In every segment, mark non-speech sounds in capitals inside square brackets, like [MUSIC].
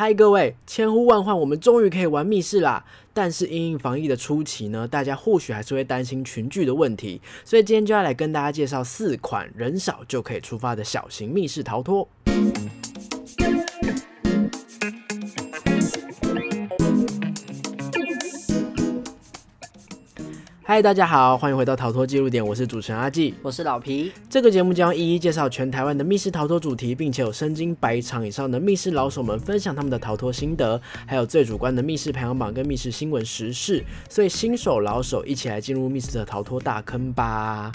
嗨，各位，千呼万唤，我们终于可以玩密室啦！但是因应防疫的初期呢，大家或许还是会担心群聚的问题，所以今天就要来跟大家介绍四款人少就可以出发的小型密室逃脱。嗨，大家好，欢迎回到逃脱记录点，我是主持人阿纪，我是老皮。这个节目将一一介绍全台湾的密室逃脱主题，并且有身经百场以上的密室老手们分享他们的逃脱心得，还有最主观的密室排行榜跟密室新闻时事。所以新手老手一起来进入密室的逃脱大坑吧！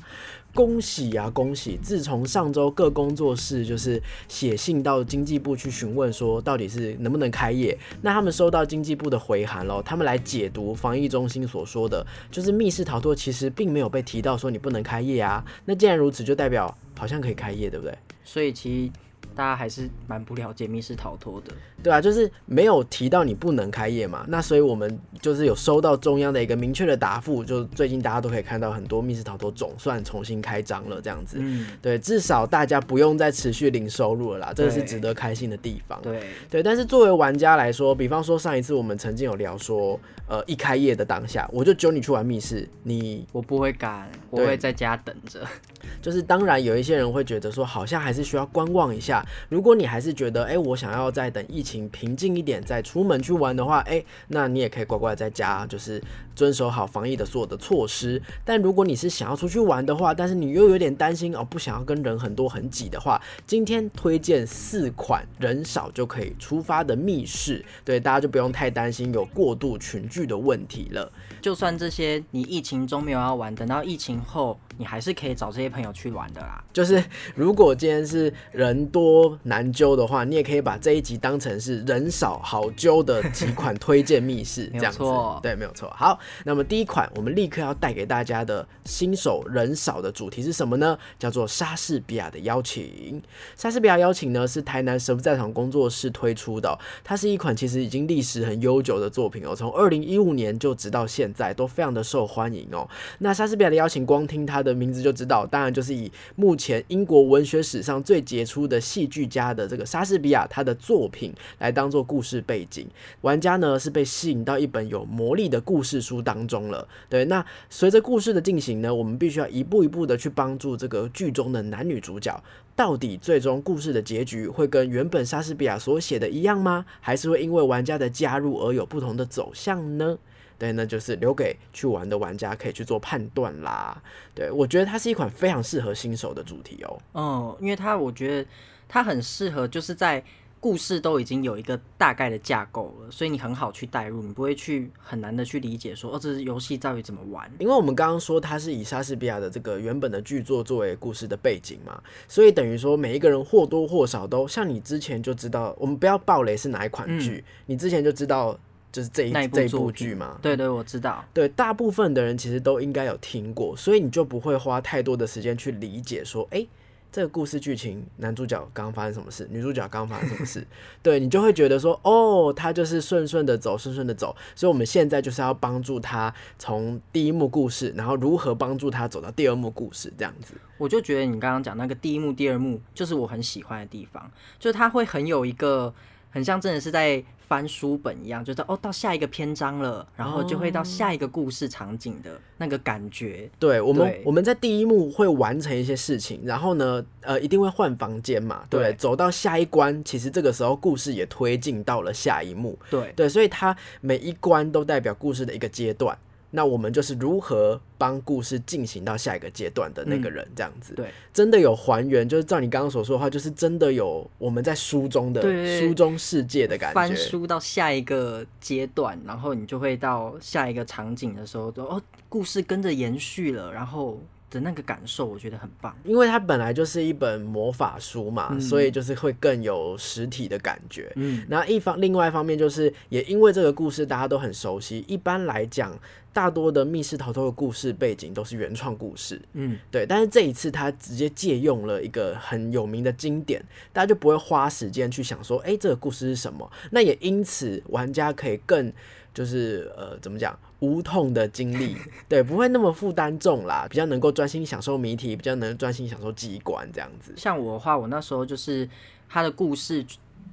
恭喜啊，恭喜！自从上周各工作室就是写信到经济部去询问说到底是能不能开业，那他们收到经济部的回函喽，他们来解读防疫中心所说的，就是密室逃脱其实并没有被提到说你不能开业啊。那既然如此，就代表好像可以开业，对不对？所以其实大家还是蛮不了解密室逃脱的。对啊，就是没有提到你不能开业嘛，那所以我们就是有收到中央的一个明确的答复，就最近大家都可以看到很多密室逃脱总算重新开张了，这样子，嗯，对，至少大家不用再持续零收入了啦，这个是值得开心的地方。对，对，但是作为玩家来说，比方说上一次我们曾经有聊说，呃，一开业的当下，我就揪你去玩密室，你我不会敢，我对会在家等着。[LAUGHS] 就是当然有一些人会觉得说，好像还是需要观望一下。如果你还是觉得，哎、我想要再等疫情平静一点再出门去玩的话，哎、那你也可以乖乖在家，就是遵守好防疫的所有的措施。但如果你是想要出去玩的话，但是你又有点担心哦，不想要跟人很多很挤的话，今天推荐四款人少就可以出发的密室，对大家就不用太担心有过度群聚的问题了。就算这些你疫情中没有要玩，等到疫情后，你还是可以找这些朋友去玩的啦。就是如果今天是人多难揪的话，你也可以把这一集当成是人少好揪的几款推荐密室，[LAUGHS] 这样子。对，没有错。好，那么第一款我们立刻要带给大家的新手人少的主题是什么呢？叫做莎士比亚的邀请。莎士比亚邀请呢是台南神父在场工作室推出的、它是一款其实已经历史很悠久的作品哦，从二零一五年就直到现在都非常的受欢迎哦。那莎士比亚的邀请，光听它的名字就知道，当然就是以目前英国文学史上最杰出的戏剧家的这个莎士比亚他的作品来当做故事背景。玩家呢是被吸引到一本有魔力的故事书当中了。对，那随着故事的进行呢，我们必须要一步一步的去帮助这个剧中的男女主角。到底最终故事的结局会跟原本莎士比亚所写的一样吗？还是会因为玩家的加入而有不同的走向呢？对，那就是留给去玩的玩家可以去做判断啦。对我觉得它是一款非常适合新手的主题哦。嗯，因为它我觉得它很适合，就是在故事都已经有一个大概的架构了，所以你很好去代入，你不会去很难的去理解说，哦，这是游戏到底怎么玩。因为我们刚刚说它是以莎士比亚的这个原本的剧作作为故事的背景嘛，所以等于说每一个人或多或少都像你之前就知道，我们不要暴雷是哪一款剧，你之前就知道就是这一这一部剧嘛。对对，我知道。对，大部分的人其实都应该有听过，所以你就不会花太多的时间去理解说，诶，这个故事剧情，男主角刚发生什么事，女主角刚发生什么事，对你就会觉得说，哦，他就是顺顺的走，顺顺的走。所以我们现在就是要帮助他从第一幕故事，然后如何帮助他走到第二幕故事，这样子。我就觉得你刚刚讲那个第一幕、第二幕，就是我很喜欢的地方，就是它会很有一个很像真的是在翻书本一样，就是哦到下一个篇章了，然后就会到下一个故事场景的那个感觉。对我们，我们在第一幕会完成一些事情，然后呢，呃，一定会换房间嘛，对不？对走到下一关，其实这个时候故事也推进到了下一幕，对，对，所以它每一关都代表故事的一个阶段。那我们就是如何帮故事进行到下一个阶段的那个人，这样子。对，真的有还原，就是照你刚刚所说的话，就是真的有我们在书中的书中世界的感觉。翻书到下一个阶段，然后你就会到下一个场景的时候，就哦故事跟着延续了，然后的那个感受，我觉得很棒。因为它本来就是一本魔法书嘛，所以就是会更有实体的感觉。嗯，然后一方另外一方面就是，也因为这个故事大家都很熟悉，一般来讲，大多的密室逃脱的故事背景都是原创故事。嗯，对，但是这一次他直接借用了一个很有名的经典，大家就不会花时间去想说，哎、这个故事是什么？那也因此玩家可以更就是呃怎么讲无痛的经历，对，不会那么负担重啦，比较能够专心享受谜题，比较能专心享受记忆关这样子。像我的话，我那时候就是他的故事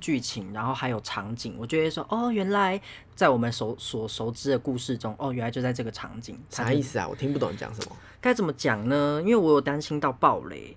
剧情，然后还有场景，我觉得说哦，原来在我们熟所熟知的故事中，哦，原来就在这个场景。啥意思啊？我听不懂你讲什么。该怎么讲呢？因为我有担心到暴雷，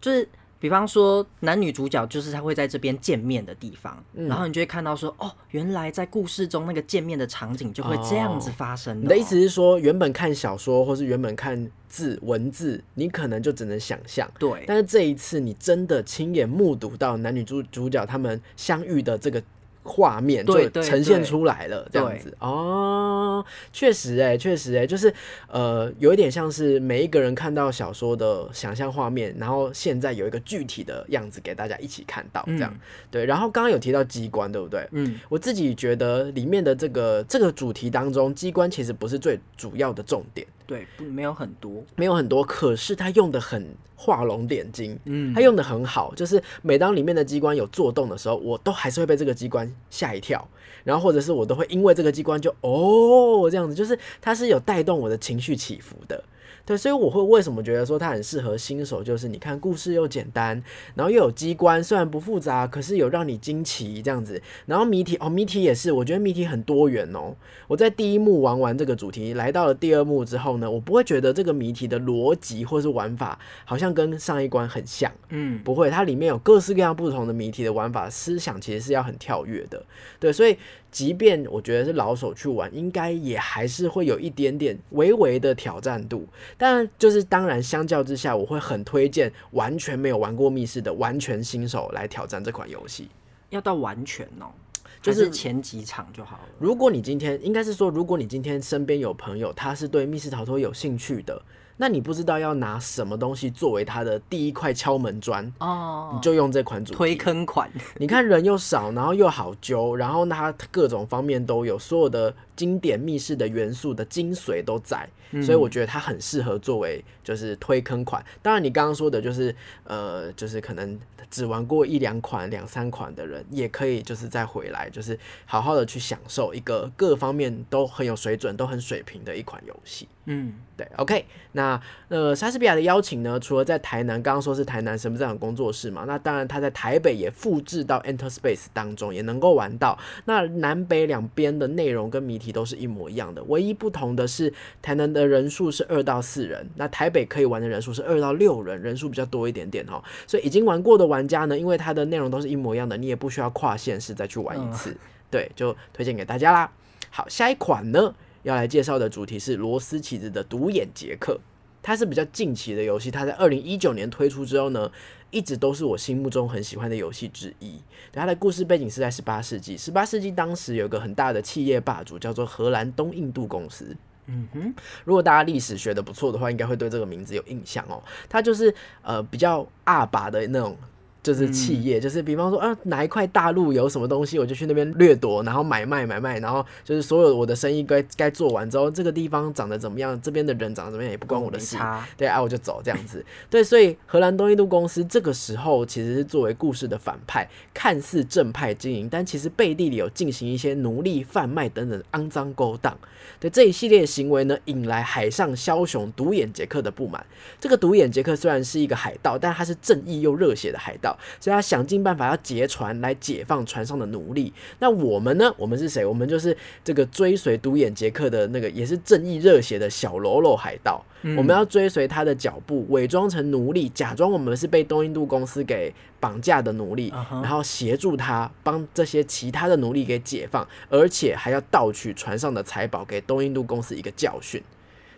就是比方说男女主角就是他会在这边见面的地方，嗯然后你就会看到说，哦，原来在故事中那个见面的场景就会这样子发生、你的意思？是说，原本看小说或是原本看字文字，你可能就只能想象。对，但是这一次，你真的亲眼目睹到男女主主角他们相遇的这个画面，就对对呈现出来了，这样子哦，确实哎、确实哎、就是呃，有一点像是每一个人看到小说的想象画面，然后现在有一个具体的样子给大家一起看到，这样、嗯对。然后刚刚有提到机关，对不对？嗯，我自己觉得里面的这个这个主题当中，机关其实不是最主要的重点，对，不没有很多，没有很多，可是他用的很画龙点睛，嗯他用的很好，就是每当里面的机关有做动的时候，我都还是会被这个机关吓一跳，然后或者是我都会因为这个机关就哦这样子，就是它是有带动我的情绪起伏的。对，所以我会为什么觉得说它很适合新手，就是你看故事又简单，然后又有机关，虽然不复杂，可是有让你惊奇这样子。然后谜题哦，谜题也是，我觉得谜题很多元哦。我在第一幕玩完这个主题，来到了第二幕之后呢，我不会觉得这个谜题的逻辑或是玩法好像跟上一关很像，嗯，不会，它里面有各式各样不同的谜题的玩法，思想其实是要很跳跃的。对，所以即便我觉得是老手去玩，应该也还是会有一点点微微的挑战度。但就是当然，相较之下，我会很推荐完全没有玩过密室的完全新手来挑战这款游戏。要到完全哦，就就是是前几场就好了。如果你今天应该是说，如果你今天身边有朋友他是对密室逃脱有兴趣的，那你不知道要拿什么东西作为他的第一块敲门砖，哦。你，就用这款主题。推坑款，你看人又少，然后又好揪，然后呢它各种方面都有，所有的经典密室的元素的精髓都在，所以我觉得它很适合作为就是推坑款。当然，你刚刚说的就是呃，就是可能只玩过一两款、两三款的人，也可以就是再回来，就是好好的去享受一个各方面都很有水准、都很水平的一款游戏。嗯，对，OK，那呃，莎士比亚的邀请呢，除了在台南，刚刚说是台南神不在场工作室嘛，那当然他在台北也复制到 Enter Space 当中，也能够玩到。那南北两边的内容跟谜题都是一模一样的，唯一不同的是台南的人数是二到四人，那台北可以玩的人数是二到六人，人数比较多一点点哦。所以已经玩过的玩家呢，因为它的内容都是一模一样的，你也不需要跨县市再去玩一次，对，就推荐给大家啦。好，下一款呢？要来介绍的主题是罗斯棋子的独眼杰克，它是比较近期的游戏，它在二零一九年推出之后呢，一直都是我心目中很喜欢的游戏之一。它的故事背景是在十八世纪，十八世纪当时有个很大的企业霸主叫做荷兰东印度公司。嗯哼，如果大家历史学的不错的话，应该会对这个名字有印象哦。它就是呃比较阿爸的那种。就是企业，就是比方说啊，哪一块大陆有什么东西，我就去那边掠夺，然后买卖买卖，然后就是所有我的生意该该做完之后，这个地方长得怎么样，这边的人长得怎么样也不关我的事，对啊，我就走这样子。对，所以荷兰东印度公司这个时候其实是作为故事的反派，看似正派经营，但其实背地里有进行一些奴隶贩卖等等肮脏勾当。对这一系列行为呢，引来海上枭雄独眼杰克的不满。这个独眼杰克虽然是一个海盗，但他是正义又热血的海盗，所以他想尽办法要劫船来解放船上的奴隶。那我们呢？我们是谁？我们就是这个追随独眼杰克的那个，也是正义热血的小喽啰海盗。我们要追随他的脚步，伪装成奴隶，假装我们是被东印度公司给绑架的奴隶然后协助他帮这些其他的奴隶给解放，而且还要盗取船上的财宝，给东印度公司一个教训。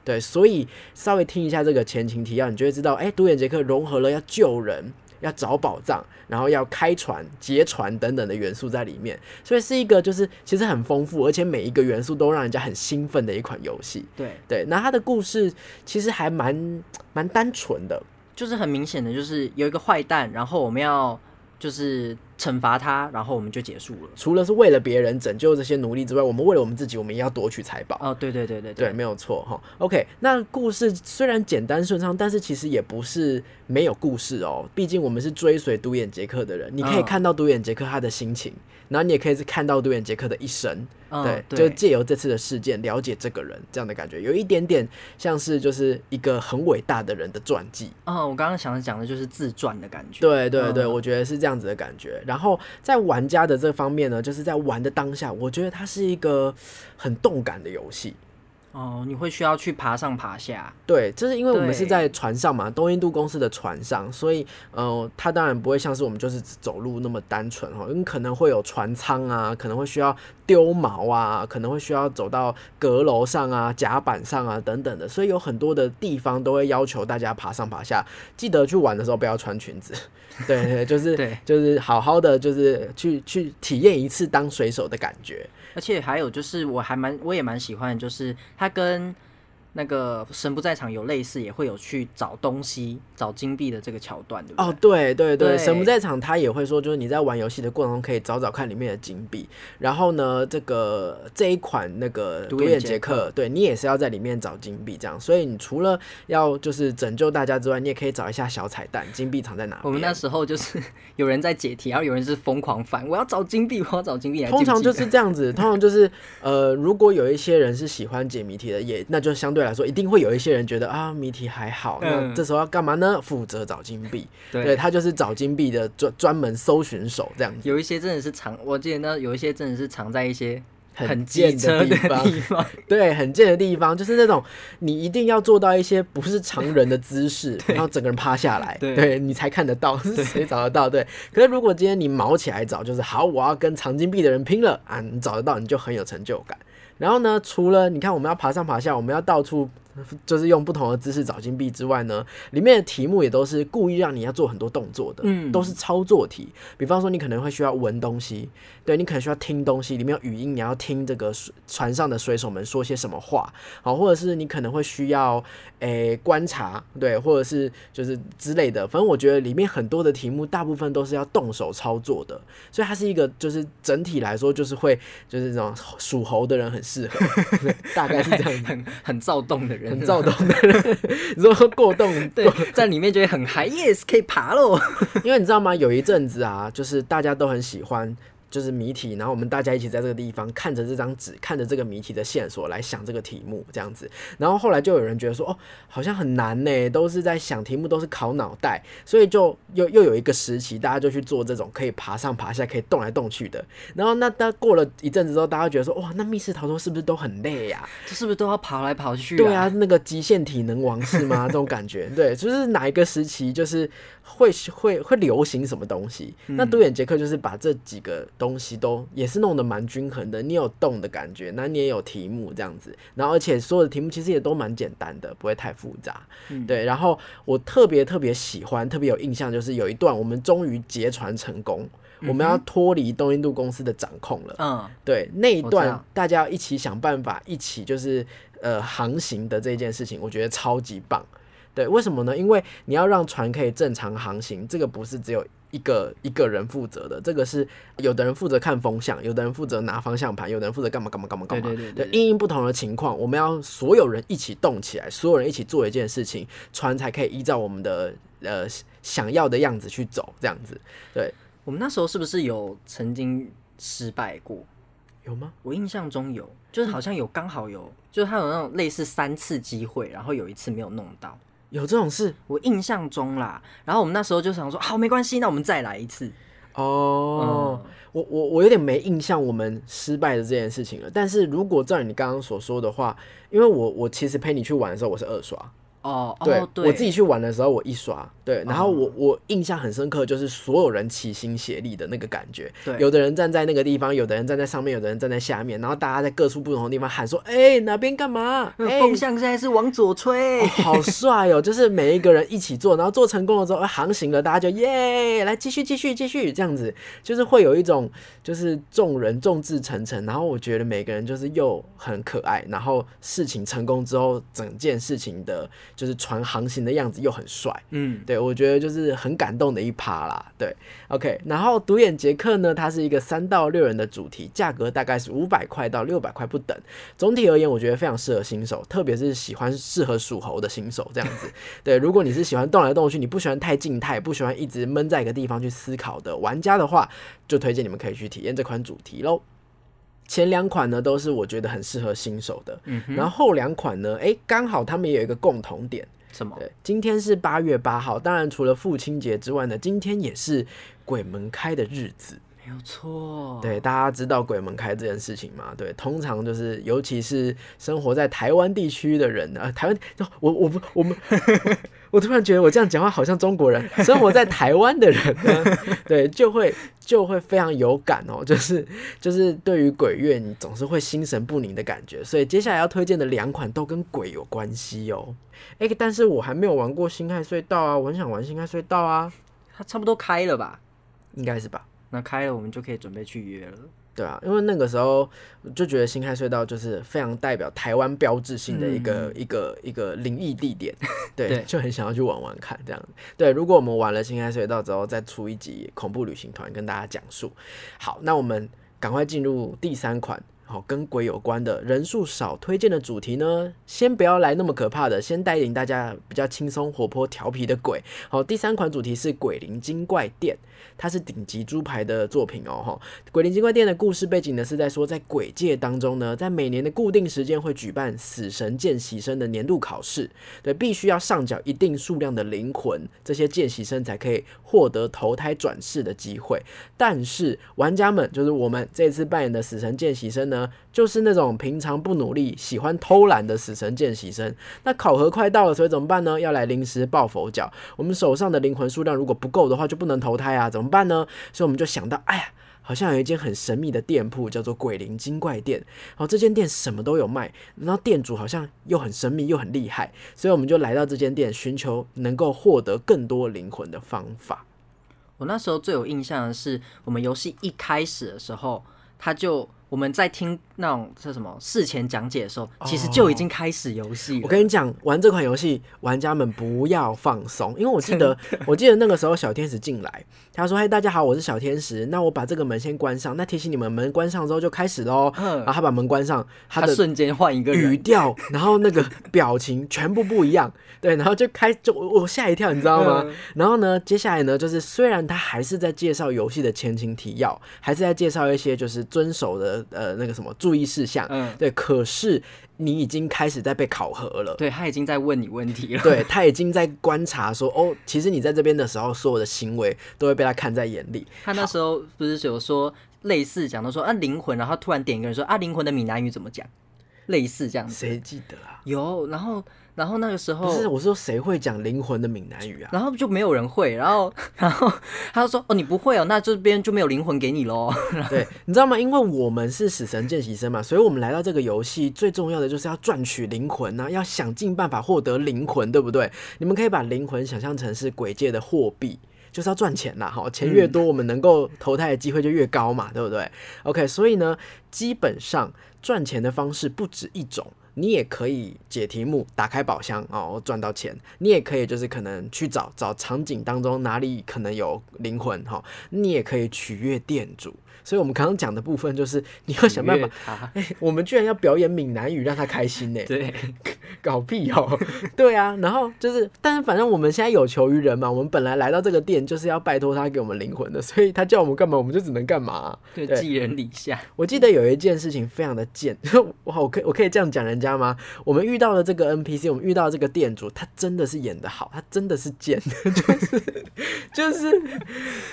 对，所以稍微听一下这个前情提要，你就会知道，哎，独眼杰克融合了要救人、要找宝藏，然后要开船、劫船等等的元素在里面，所以是一个就是其实很丰富，而且每一个元素都让人家很兴奋的一款游戏。对，对，那它的故事其实还蛮蛮单纯的，就是很明显的，就是有一个坏蛋，然后我们要就是惩罚他，然后我们就结束了。除了是为了别人拯救这些奴隶之外，我们为了我们自己，我们也要夺取财宝。哦，对对对对对，没有错哈。OK，那故事虽然简单顺畅，但是其实也不是没有故事哦。毕竟我们是追随独眼杰克的人，你可以嗯看到独眼杰克他的心情，然后你也可以是看到独眼杰克的一生。嗯对，对就借由这次的事件了解这个人，这样的感觉有一点点像是就是一个很伟大的人的传记。哦，我刚刚想讲的就是自传的感觉。对对对，嗯我觉得是这样子的感觉。然后在玩家的这方面呢，就是在玩的当下，我觉得它是一个很动感的游戏。哦，你会需要去爬上爬下，对，就是因为我们是在船上嘛，东印度公司的船上，所以呃，它当然不会像是我们就是走路那么单纯哈，因为可能会有船舱啊，可能会需要丢毛啊，可能会需要走到阁楼上啊、甲板上啊等等的，所以有很多的地方都会要求大家爬上爬下，记得去玩的时候不要穿裙子，[LAUGHS] 对对，就是对。就是好好的就是去去体验一次当水手的感觉。而且还有就是我还蛮我也蛮喜欢的，就是它跟那个神不在场有类似，也会有去找东西、找金币的这个桥段，对不对？哦，对对对，对神不在场，他也会说，就是你在玩游戏的过程中可以找找看里面的金币。然后呢，这个这一款那个独眼杰杰克克，对你也是要在里面找金币，这样。所以你除了要就是拯救大家之外，你也可以找一下小彩蛋，金币藏在哪。我们那时候就是 [LAUGHS] 有人在解题，然后有人是疯狂翻，我要找金币，我要找金币。通常就是 [LAUGHS] 这样子，通常就是呃，如果有一些人是喜欢解谜题的，也那就相对来说，一定会有一些人觉得啊，谜题还好，那嗯这时候要干嘛呢？负责找金币，[LAUGHS] 对对他就是找金币的专专门搜寻手这样子。有一些真的是藏，我记得那有一些真的是藏在一些很贱的的地方地方，[LAUGHS] 对，很贱的地方，就是那种你一定要做到一些不是常人的姿势，[LAUGHS] 然后整个人趴下来，对你才看得到，是谁找得到？对。可是如果今天你毛起来找，就是好，我要跟藏金币的人拼了啊！你找得到，你就很有成就感。然后呢，除了你看我们要爬上爬下，我们要到处就是用不同的姿势找金币之外呢，里面的题目也都是故意让你要做很多动作的，嗯都是操作题。比方说，你可能会需要闻东西，对你可能需要听东西，里面有语音，你要听这个船上的水手们说些什么话，好，或者是你可能会需要诶、观察，对，或者是就是之类的。反正我觉得里面很多的题目，大部分都是要动手操作的，所以它是一个就是整体来说就是会就是这种属猴的人很适合，[LAUGHS] 对大概是这样子。很很躁动的人，很躁动的人，你说过动 [LAUGHS] 对，在里面觉得很嗨，yes，可以爬喽。[LAUGHS] 因为你知道吗？有一阵子啊，就是大家都很喜欢。就是谜题，然后我们大家一起在这个地方看着这张纸，看着这个谜题的线索来想这个题目，这样子。然后后来就有人觉得说，哦，好像很难呢，都是在想题目，都是考脑袋，所以就又又有一个时期，大家就去做这种可以爬上爬下、可以动来动去的。然后那当过了一阵子之后，大家觉得说，哇，那密室逃脱是不是都很累呀、这是不是都要跑来跑去、对啊，，那个极限体能王是吗？这种感觉，对，就是哪一个时期就是会会会流行什么东西。那独眼杰克就是把这几个东西都也是弄得蛮均衡的，你有动的感觉，那你也有题目这样子，然后而且所有的题目其实也都蛮简单的，不会太复杂。对，然后我特别特别喜欢、特别有印象，就是有一段我们终于劫船成功。我们要脱离东印度公司的掌控了，嗯，对那一段大家要一起想办法，一起就是呃航行的这件事情，我觉得超级棒。对，为什么呢？因为你要让船可以正常航行，这个不是只有一个一个人负责的，这个是有的人负责看风向，有的人负责拿方向盘，有的人负责干嘛干嘛干嘛干嘛。对对对对因应不同的情况，我们要所有人一起动起来，所有人一起做一件事情，船才可以依照我们的呃想要的样子去走，这样子。对，我们那时候是不是有曾经失败过？有吗？我印象中有，就是好像有刚好有，就是他有那种类似三次机会，然后有一次没有弄到。有这种事我印象中啦，然后我们那时候就想说，好，没关系，那我们再来一次。哦。嗯，我我我有点没印象我们失败的这件事情了。但是如果照你刚刚所说的话，因为我我其实陪你去玩的时候我是二刷，哦，对,、哦，对，我自己去玩的时候我一刷，对，然后我我印象很深刻，就是所有人齐心协力的那个感觉。对有的人站在那个地方，有的人站在上面，有的人站在下面，然后大家在各处不同的地方喊说：“哎、哪边干嘛？风向现在是往左吹。哦好帅哦！[LAUGHS] 就是每一个人一起做，然后做成功了之后，哎航行了，大家就耶，来继续继续继续这样子，就是会有一种就是众人众志成城，然后我觉得每个人就是又很可爱，然后事情成功之后，整件事情的就是船航行的样子又很帅，嗯，对我觉得就是很感动的一趴啦。对，OK，然后独眼杰克呢，它是一个三到六人的主题，价格大概是五百块到六百块不等。总体而言，我觉得非常适合新手，特别是喜欢适合属猴的新手这样子。对，如果你是喜欢动来动去，你不喜欢太静态，不喜欢一直闷在一个地方去思考的玩家的话，就推荐你们可以去体验这款主题喽。前两款呢都是我觉得很适合新手的，嗯然后后两款呢，诶，刚好他们也有一个共同点，什么？对，今天是八月八号，当然除了父亲节之外呢，今天也是鬼门开的日子。没有错。对，大家知道鬼门开这件事情吗？对，通常就是，尤其是生活在台湾地区的人，呃，台湾，我我不我们，我突然觉得我这样讲话好像中国人。[LAUGHS] 生活在台湾的人呢，[LAUGHS] 对，就会就会非常有感哦，就是就是对于鬼月，你总是会心神不宁的感觉。所以接下来要推荐的两款都跟鬼有关系哦。哎、但是我还没有玩过辛亥隧道啊，我很想玩辛亥隧道啊，它差不多开了吧？应该是吧？那开了，我们就可以准备去约了。对啊，因为那个时候就觉得新开隧道就是非常代表台湾标志性的一个、一个一个灵异地点，[LAUGHS] 对，对就很想要去玩玩看这样子。对，如果我们玩了新开隧道之后，再出一集恐怖旅行团跟大家讲述。好，那我们赶快进入第三款。好，跟鬼有关的人数少推荐的主题呢，先不要来那么可怕的，先带领大家比较轻松、活泼、调皮的鬼。好，第三款主题是鬼灵精怪店，它是顶级猪排的作品哦。哈，鬼灵精怪店的故事背景呢是在说，在鬼界当中呢，在每年的固定时间会举办死神见习生的年度考试，对，必须要上缴一定数量的灵魂，这些见习生才可以获得投胎转世的机会。但是玩家们，就是我们这次扮演的死神见习生呢，就是那种平常不努力、喜欢偷懒的死神见习生。那考核快到了，所以怎么办呢？要来临时抱佛脚。我们手上的灵魂数量如果不够的话，就不能投胎啊，怎么办呢？所以我们就想到，哎呀。好像有一间很神秘的店铺，叫做鬼灵精怪店。然后这间店什么都有卖，然后店主好像又很神秘又很厉害，所以我们就来到这间店，寻求能够获得更多灵魂的方法。我那时候最有印象的是，我们游戏一开始的时候，他就我们在听那种叫什么事前讲解的时候，其实就已经开始游戏了。我跟你讲，玩这款游戏，玩家们不要放松，因为我记得，我记得那个时候小天使进来，他说：“嘿，大家好，我是小天使，那我把这个门先关上，那提醒你们门关上之后就开始喽。”嗯然后他把门关上，他的他瞬间换一个语，调，然后那个表情全部不一样，对，然后就开就我我吓一跳，你知道吗？嗯然后呢，接下来呢，就是虽然他还是在介绍游戏的前情提要，还是在介绍一些就是遵守的呃那个什么注意事项，嗯，对，可是你已经开始在被考核了。对他已经在问你问题了。对他已经在观察说，哦，其实你在这边的时候，所有的行为都会被他看在眼里。他那时候不是有说类似讲到说啊灵魂，然后突然点一个人说啊灵魂的闽南语怎么讲，类似这样子。谁记得啊？有，然后然后那个时候不是，我说谁会讲灵魂的闽南语啊？然后就没有人会，然后 [LAUGHS] 然后他就说哦你不会哦，那这边就没有灵魂给你喽。[LAUGHS] 对，你知道吗？因为我们是死神见习生嘛，所以我们来到这个游戏最重要的就是要赚取灵魂啊，要想尽办法获得灵魂，对不对？你们可以把灵魂想象成是鬼界的货币。就是要赚钱啦，哈，钱越多，我们能够投胎的机会就越高嘛，对不对？OK，所以呢，基本上赚钱的方式不止一种。你也可以解题目，打开宝箱哦，赚到钱。你也可以就是可能去找找场景当中哪里可能有灵魂哈、你也可以取悦店主。所以我们刚刚讲的部分就是你要想办法 [LAUGHS] 哎、我们居然要表演闽南语让他开心呢，对，[LAUGHS] 搞屁哦！[LAUGHS] 对啊，然后就是，但是反正我们现在有求于人嘛，我们本来来到这个店就是要拜托他给我们灵魂的，所以他叫我们干嘛，我们就只能干嘛、对，对寄人篱下。我记得有一件事情非常的贱，哇，我可以我可以这样讲人家吗？我们遇到了这个 NPC，我们遇到这个店主，他真的是演的好，他真的是贱，就是就是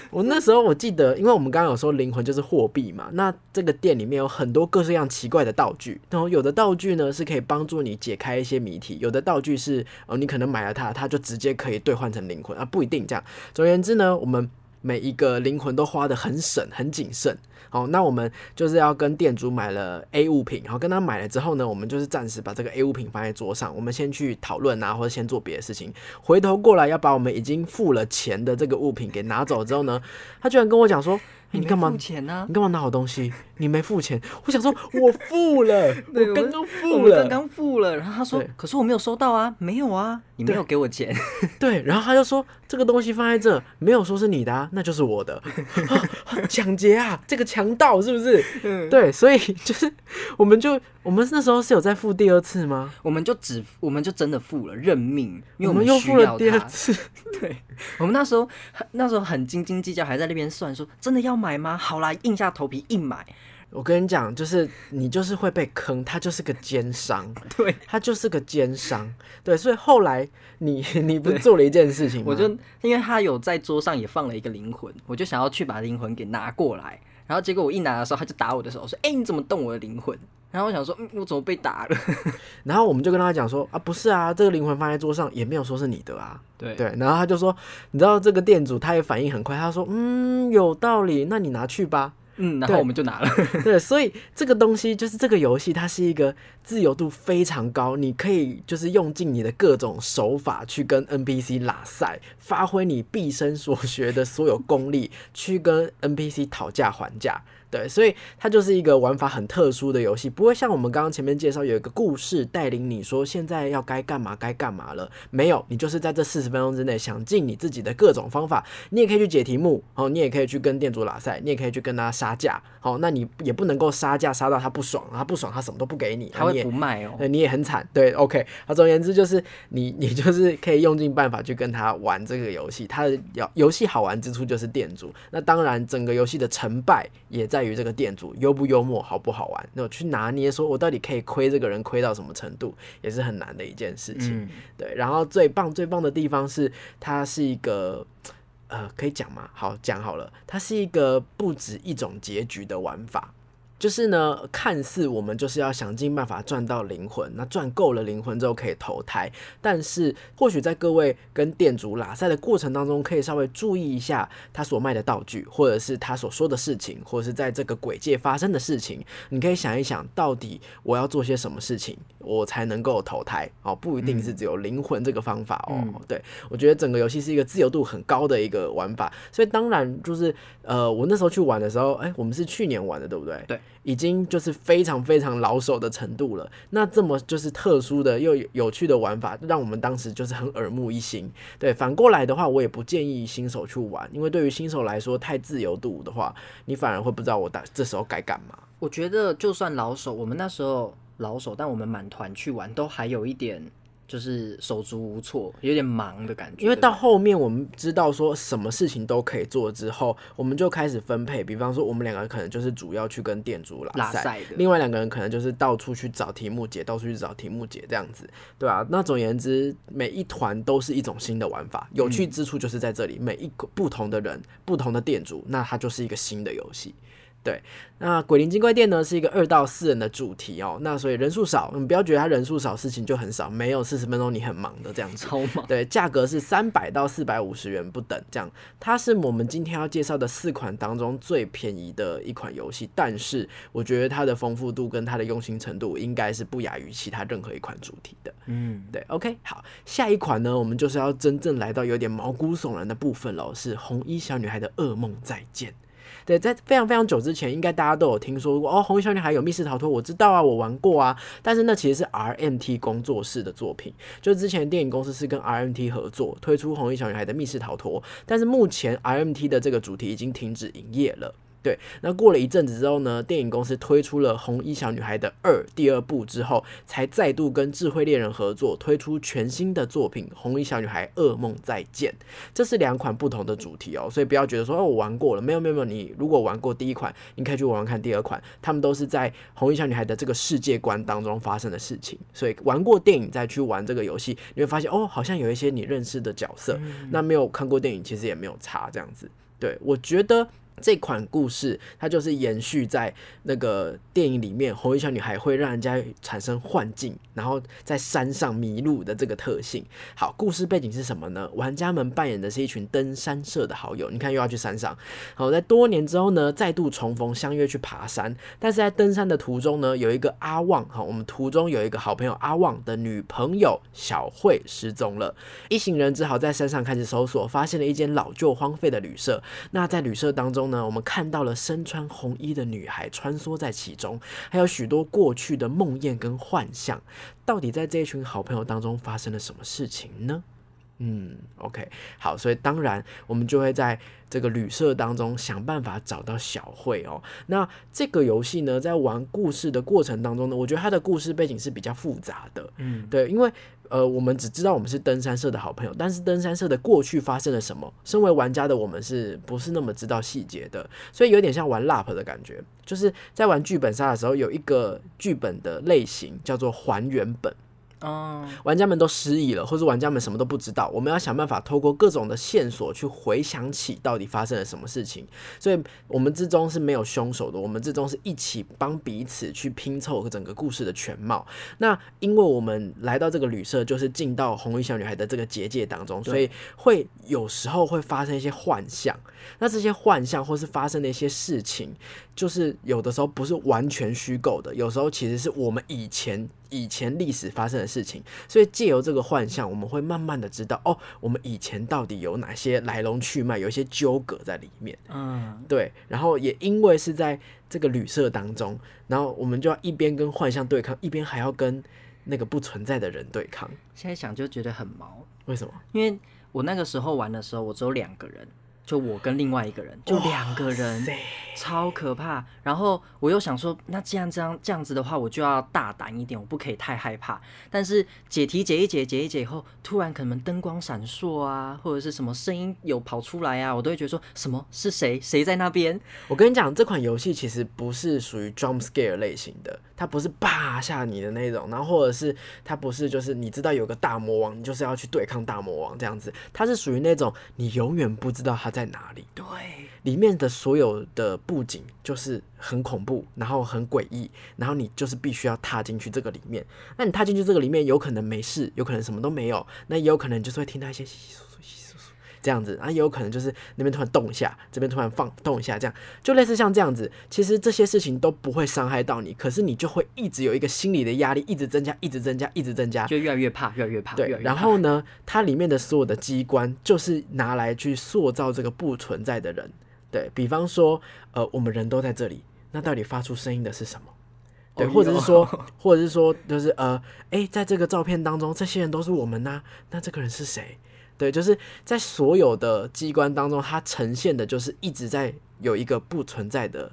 我那时候我记得，因为我们刚刚有说灵魂就是货币嘛，那这个店里面有很多各式各样奇怪的道具，然后有的道具呢是可以帮助你解开一些谜题，有的道具是哦你可能买了它，它就直接可以兑换成灵魂啊，不一定这样。总而言之呢，我们每一个灵魂都花的很省很谨慎。好，那我们就是要跟店主买了 A 物品，然后跟他买了之后呢，我们就是暂时把这个 A 物品放在桌上，我们先去讨论啊，或者先做别的事情。回头过来要把我们已经付了钱的这个物品给拿走之后呢，他居然跟我讲说：“你干嘛付钱呢、你干嘛拿我东西？你没付钱？”我想说，我付了，[LAUGHS] 我刚刚付了们刚。刚付了，然后他说：“可是我没有收到啊，没有啊，你没有给我钱。对，然后他就说这个东西放在这，没有说是你的、啊，那就是我的。[LAUGHS] 啊抢劫啊，这个强盗是不是？[LAUGHS] 对，所以就是我们就我们那时候是有在付第二次吗？”我们就只，我们就真的付了，认命，因为我们又付了。第二次。对，我们那时候很那时候很斤斤计较，还在那边算说真的要买吗？好啦，硬下头皮硬买。我跟你讲，就是你就是会被坑，他就是个奸商，[LAUGHS] 对，他就是个奸商。对，所以后来你你不是做了一件事情吗？我就因为他有在桌上也放了一个灵魂，我就想要去把灵魂给拿过来，然后结果我一拿的时候，他就打我的手，说：“哎、你怎么动我的灵魂？”然后我想说，嗯，我怎么被打了？[LAUGHS] 然后我们就跟他讲说啊，不是啊，这个灵魂放在桌上也没有说是你的啊。对对，然后他就说，你知道这个店主他也反应很快，他说，嗯，有道理，那你拿去吧。嗯，然后我们就拿了。[LAUGHS] 对，所以这个东西就是这个游戏，它是一个自由度非常高，你可以就是用尽你的各种手法去跟 NPC 拉赛，发挥你毕生所学的所有功力，去跟 NPC 讨价还价。对，所以它就是一个玩法很特殊的游戏，不会像我们刚刚前面介绍有一个故事带领你说现在要该干嘛该干嘛了，没有，你就是在这四十分钟之内想尽你自己的各种方法，你也可以去解题目，哦，你也可以去跟店主拉赛，你也可以去跟他杀价，好、那你也不能够杀价杀到他不爽，他不爽他什么都不给你，他会不卖哦。对，你也很惨。对，OK。好，总而言之就是你，你就是可以用尽办法去跟他玩这个游戏。他的游游戏好玩之处就是店主，那当然整个游戏的成败也在于这个店主幽不幽默，好不好玩。那我去拿捏说我到底可以亏这个人亏到什么程度，也是很难的一件事情。嗯，对，然后最棒最棒的地方是，它是一个。呃，可以讲吗？好，讲好了，它是一个不止一种结局的玩法。就是呢，看似我们就是要想尽办法赚到灵魂，那赚够了灵魂之后可以投胎，但是或许在各位跟店主拉赛的过程当中，可以稍微注意一下他所卖的道具，或者是他所说的事情，或者是在这个鬼界发生的事情，你可以想一想，到底我要做些什么事情，我才能够投胎哦，不一定是只有灵魂这个方法哦。嗯对我觉得整个游戏是一个自由度很高的一个玩法，所以当然就是呃，我那时候去玩的时候，哎、我们是去年玩的，对不对？对，已经就是非常非常老手的程度了。那这么就是特殊的又有有趣的玩法，让我们当时就是很耳目一新。对，反过来的话，我也不建议新手去玩，因为对于新手来说，太自由度的话，你反而会不知道我打这时候该干嘛。我觉得就算老手，我们那时候老手，但我们满团去玩，都还有一点就是手足无措，有点忙的感觉。因为到后面我们知道说什么事情都可以做之后，我们就开始分配。比方说，我们两个可能就是主要去跟店主拉赛，另外两个人可能就是到处去找题目解，到处去找题目解这样子，对啊，那总而言之，每一团都是一种新的玩法，有趣之处就是在这里，每一个不同的人、不同的店主，那它就是一个新的游戏。对，那鬼灵精怪店呢是一个二到四人的主题哦，那所以人数少，你不要觉得它人数少，事情就很少，没有四十分钟你很忙的这样子。超忙。对，价格是三百到四百五十元不等，这样它是我们今天要介绍的四款当中最便宜的一款游戏，但是我觉得它的丰富度跟它的用心程度应该是不亚于其他任何一款主题的。嗯，对，OK，好，下一款呢，我们就是要真正来到有点毛骨悚然的部分喽，是红衣小女孩的噩梦再见。对，在非常非常久之前，应该大家都有听说过哦，红衣小女孩有密室逃脱，我知道啊，我玩过啊。但是那其实是 RMT 工作室的作品，就之前电影公司是跟 RMT 合作推出红衣小女孩的密室逃脱，但是目前 RMT 的这个主题已经停止营业了。对，那过了一阵子之后呢，电影公司推出了《红衣小女孩》的二第二部之后，才再度跟智慧猎人合作推出全新的作品《红衣小女孩噩梦再见》。这是两款不同的主题哦，所以不要觉得说哦我玩过了，没有没有没有，你如果玩过第一款，你可以去玩玩看第二款，他们都是在红衣小女孩的这个世界观当中发生的事情，所以玩过电影再去玩这个游戏，你会发现哦，好像有一些你认识的角色，那没有看过电影其实也没有差这样子。对我觉得。这款故事它就是延续在那个电影里面，红衣小女孩会让人家产生幻境，然后在山上迷路的这个特性。好，故事背景是什么呢？玩家们扮演的是一群登山社的好友，你看又要去山上。好，在多年之后呢，再度重逢，相约去爬山。但是在登山的途中呢，有一个阿旺，好，我们途中有一个好朋友阿旺的女朋友小慧失踪了，一行人只好在山上开始搜索，发现了一间老旧荒废的旅社。那在旅社当中呢，我们看到了身穿红衣的女孩穿梭在其中，还有许多过去的梦魇跟幻象。到底在这一群好朋友当中发生了什么事情呢？嗯，OK，好，所以当然我们就会在这个旅社当中想办法找到小慧哦。那这个游戏呢，在玩故事的过程当中呢，我觉得它的故事背景是比较复杂的。嗯，对，因为呃，我们只知道我们是登山社的好朋友，但是登山社的过去发生了什么，身为玩家的我们是不是那么知道细节的？所以有点像玩 LAP 的感觉，就是在玩剧本杀的时候，有一个剧本的类型叫做还原本。哦，玩家们都失忆了，或者玩家们什么都不知道。我们要想办法透过各种的线索去回想起到底发生了什么事情。所以，我们之中是没有凶手的，我们之中是一起帮彼此去拼凑整个故事的全貌。那因为我们来到这个旅社，就是进到红衣小女孩的这个结界当中，所以会有时候会发生一些幻象。那这些幻象或是发生的一些事情，就是有的时候不是完全虚构的，有时候其实是我们以前以前历史发生的事情。所以借由这个幻象，我们会慢慢的知道，哦，我们以前到底有哪些来龙去脉，有一些纠葛在里面。嗯，对，然后也因为是在这个旅社当中，然后我们就要一边跟幻象对抗，一边还要跟那个不存在的人对抗。现在想就觉得很毛，为什么？因为我那个时候玩的时候，我只有两个人。就我跟另外一个人，就两个人，超可怕。然后我又想说，那既然这样这样子的话，我就要大胆一点，我不可以太害怕。但是解题解一解解一解以后，突然可能灯光闪烁啊，或者是什么声音有跑出来啊，我都会觉得说什么是谁谁在那边。我跟你讲，这款游戏其实不是属于 jump scare 类型的，它不是霸下你的那种，然后或者是它不是就是你知道有个大魔王，你就是要去对抗大魔王这样子，它是属于那种你永远不知道他。在哪里？对，里面的所有的布景就是很恐怖，然后很诡异，然后你就是必须要踏进去这个里面。那你踏进去这个里面，有可能没事，有可能什么都没有，那也有可能就是会听到一些稀稀疏疏。这样子，啊也有可能就是那边突然动一下，这边突然放动一下，这样就类似像这样子。其实这些事情都不会伤害到你，可是你就会一直有一个心理的压力，一直增加，一直增加，一直增加，就越来越怕，越来越怕。对，然后呢，它里面的所有的机关就是拿来去塑造这个不存在的人。对比方说，呃，我们人都在这里，那到底发出声音的是什么？对，或者是说，或者是说，就是呃，诶，在这个照片当中，这些人都是我们呐，那这个人是谁？对，就是在所有的机关当中，它呈现的就是一直在有一个不存在的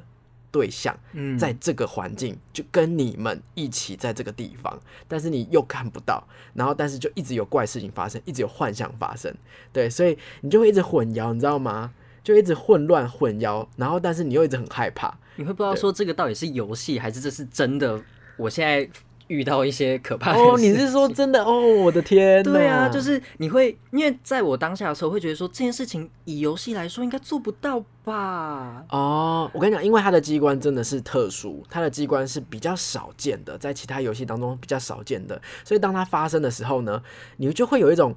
对象，在这个环境就跟你们一起在这个地方，但是你又看不到，然后但是就一直有怪事情发生，一直有幻象发生，对，所以你就会一直混淆，你知道吗？就一直混乱混淆，然后但是你又一直很害怕，你会不知道说这个到底是游戏还是这是真的？我现在。遇到一些可怕哦，你是说真的哦？我的天，对啊，就是你会因为在我当下的时候，会觉得说这件事情以游戏来说应该做不到吧？哦，我跟你讲，因为它的机关真的是特殊，它的机关是比较少见的，在其他游戏当中比较少见的，所以当它发生的时候呢，你就会有一种。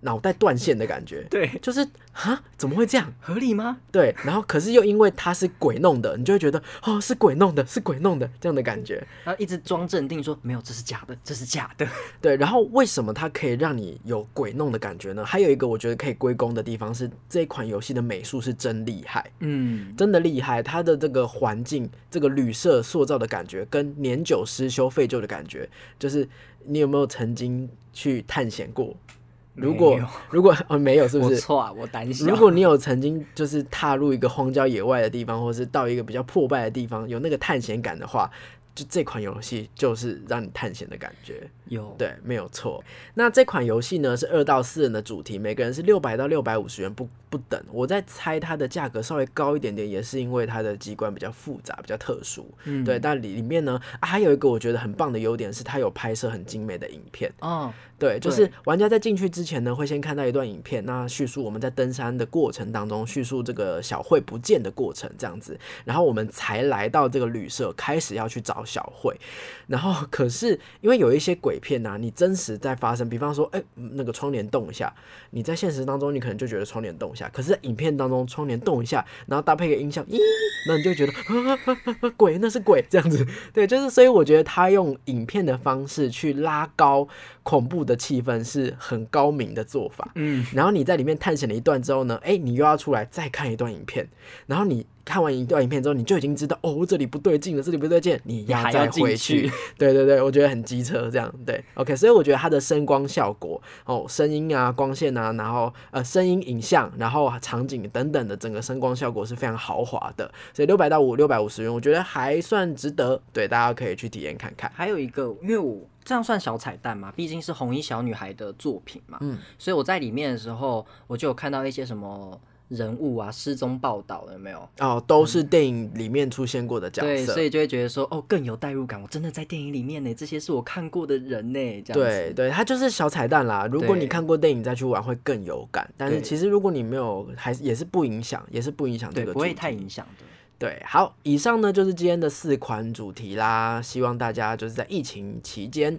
脑袋断线的感觉，[LAUGHS] 对，就是啊，怎么会这样？合理吗？对，然后可是又因为它是鬼弄的，你就会觉得哦，是鬼弄的，是鬼弄的这样的感觉，然后一直装镇定说没有，这是假的，这是假的。[LAUGHS] 对，然后为什么它可以让你有鬼弄的感觉呢？还有一个我觉得可以归功的地方是这一款游戏的美术是真厉害，嗯，真的厉害。它的这个环境，这个旅社塑造的感觉，跟年久失修废旧的感觉，就是你有没有曾经去探险过？如果如果 [LAUGHS] 哦没有是不是？错啊，我胆小。如果你有曾经就是踏入一个荒郊野外的地方，或是到一个比较破败的地方，有那个探险感的话。就这款游戏就是让你探险的感觉，有对没有错。那这款游戏呢是二到四人的主题，每个人是六百到六百五十元不不等。我在猜它的价格稍微高一点点，也是因为它的机关比较复杂，比较特殊。嗯，对。但里里面呢啊，还有一个我觉得很棒的优点是它有拍摄很精美的影片。哦，对，就是玩家在进去之前呢，会先看到一段影片，那叙述我们在登山的过程当中，叙述这个小慧不见的过程这样子，然后我们才来到这个旅社，开始要去找。小慧，然后可是因为有一些鬼片呐，你真实在发生，比方说，哎，那个窗帘动一下，你在现实当中你可能就觉得窗帘动一下，可是在影片当中窗帘动一下，然后搭配个音效，咦，那你就觉得 [LAUGHS] 鬼，那是鬼这样子，对，就是所以我觉得他用影片的方式去拉高恐怖的气氛是很高明的做法，嗯，然后你在里面探险了一段之后呢，哎，你又要出来再看一段影片，然后你。看完一段影片之后，你就已经知道哦，这里不对劲了，这里不对劲，你要还要再回去。[LAUGHS] 对对对，我觉得很机车这样。对，OK，所以我觉得它的声光效果哦，声音啊、光线啊，然后呃声音、影像，然后场景等等的整个声光效果是非常豪华的。所以六百到五六百五十元，我觉得还算值得。对，大家可以去体验看看。还有一个，因为我这样算小彩蛋嘛，毕竟是红衣小女孩的作品嘛，嗯，所以我在里面的时候，我就有看到一些什么人物啊失踪报道，有没有？哦，都是电影里面出现过的角对，色。所以就会觉得说，哦，更有代入感。我真的在电影里面呢，这些是我看过的人呢，这样子。对对，它就是小彩蛋啦。如果你看过电影再去玩，会更有感。但是其实如果你没有，还是也是不影响，也是不影响这对，个不会太影响的。对，好，以上呢就是今天的四款主题啦。希望大家就是在疫情期间，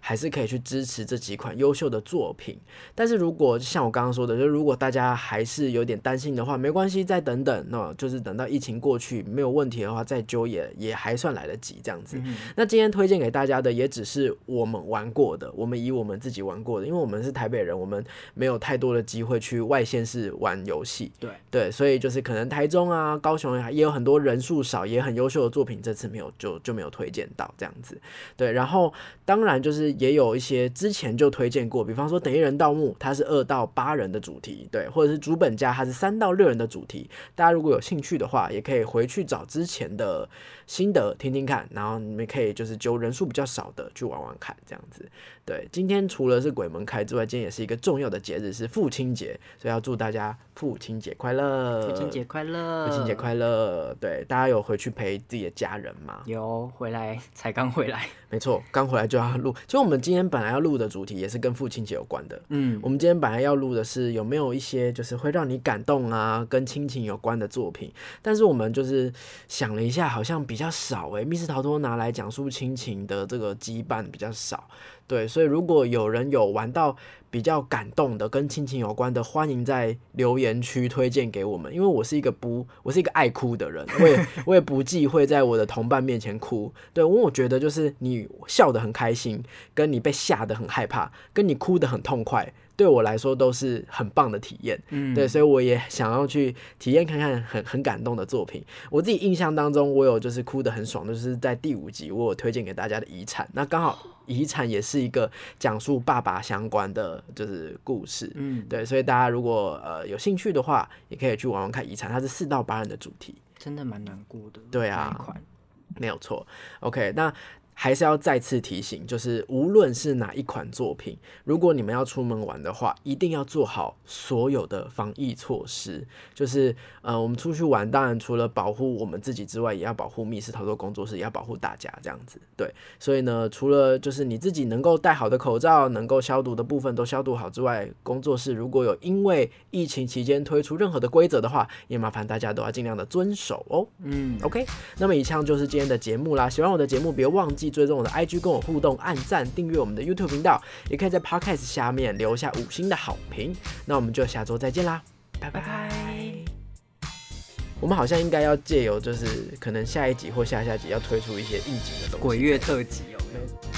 还是可以去支持这几款优秀的作品。但是如果像我刚刚说的，就如果大家还是有点担心的话，没关系，再等等，那就是等到疫情过去没有问题的话，再揪也也还算来得及这样子。嗯那今天推荐给大家的也只是我们玩过的，我们以我们自己玩过的，因为我们是台北人，我们没有太多的机会去外县市玩游戏。对对，所以就是可能台中啊、高雄啊也有很多人数少也很优秀的作品，这次没有就就没有推荐到这样子。对，然后当然就是也有一些之前就推荐过，比方说《等一人盗墓》，它是二到八人的主题，对，或者是主本家它是三到六人的主题。大家如果有兴趣的话，也可以回去找之前的心得听听看，然后你们可以就是揪人数比较少的去玩玩看，这样子。对，今天除了是鬼门开之外，今天也是一个重要的节日，是父亲节，所以要祝大家父亲节快乐！父亲节快乐！父亲节快乐！对，大家有回去陪自己的家人吗？有回来，才刚回来。没错，刚回来就要录。其实我们今天本来要录的主题也是跟父亲节有关的。嗯，我们今天本来要录的是有没有一些就是会让你感动啊，跟亲情有关的作品，但是我们就是想了一下，好像比较少诶、密室逃脱拿来讲述亲情的这个羁绊比较少。对，所以如果有人有玩到比较感动的、跟亲情有关的，欢迎在留言区推荐给我们。因为我是一个不，我是一个爱哭的人，我也 [LAUGHS] 我也不忌讳在我的同伴面前哭。对，因为我觉得就是你笑得很开心，跟你被吓得很害怕，跟你哭得很痛快，对我来说都是很棒的体验。嗯，对，所以我也想要去体验看看很很感动的作品。我自己印象当中，我有就是哭得很爽，就是在第五集我有推荐给大家的《遗产》，那刚好 [LAUGHS]《遗产》也是一个讲述爸爸相关的就是故事。嗯，对，所以大家如果呃有兴趣的话，也可以去玩玩看《遗产》，它是四到八人的主题，真的蛮难过的。对啊没有错。OK，那还是要再次提醒，就是无论是哪一款作品，如果你们要出门玩的话，一定要做好所有的防疫措施。就是呃，我们出去玩，当然除了保护我们自己之外，也要保护密室逃脱工作室，也要保护大家这样子。对，所以呢，除了就是你自己能够戴好的口罩，能够消毒的部分都消毒好之外，工作室如果有因为疫情期间推出任何的规则的话，也麻烦大家都要尽量的遵守哦。嗯，OK，那么以上就是今天的节目啦。喜欢我的节目，别忘记追踪我的 IG，跟我互动，按赞、订阅我们的 YouTube 频道，也可以在 Podcast 下面留下五星的好评。那我们就下周再见啦，拜拜。拜拜。我们好像应该要借由就是可能下一集或下下集要推出一些应景的东西。鬼月特辑有没有？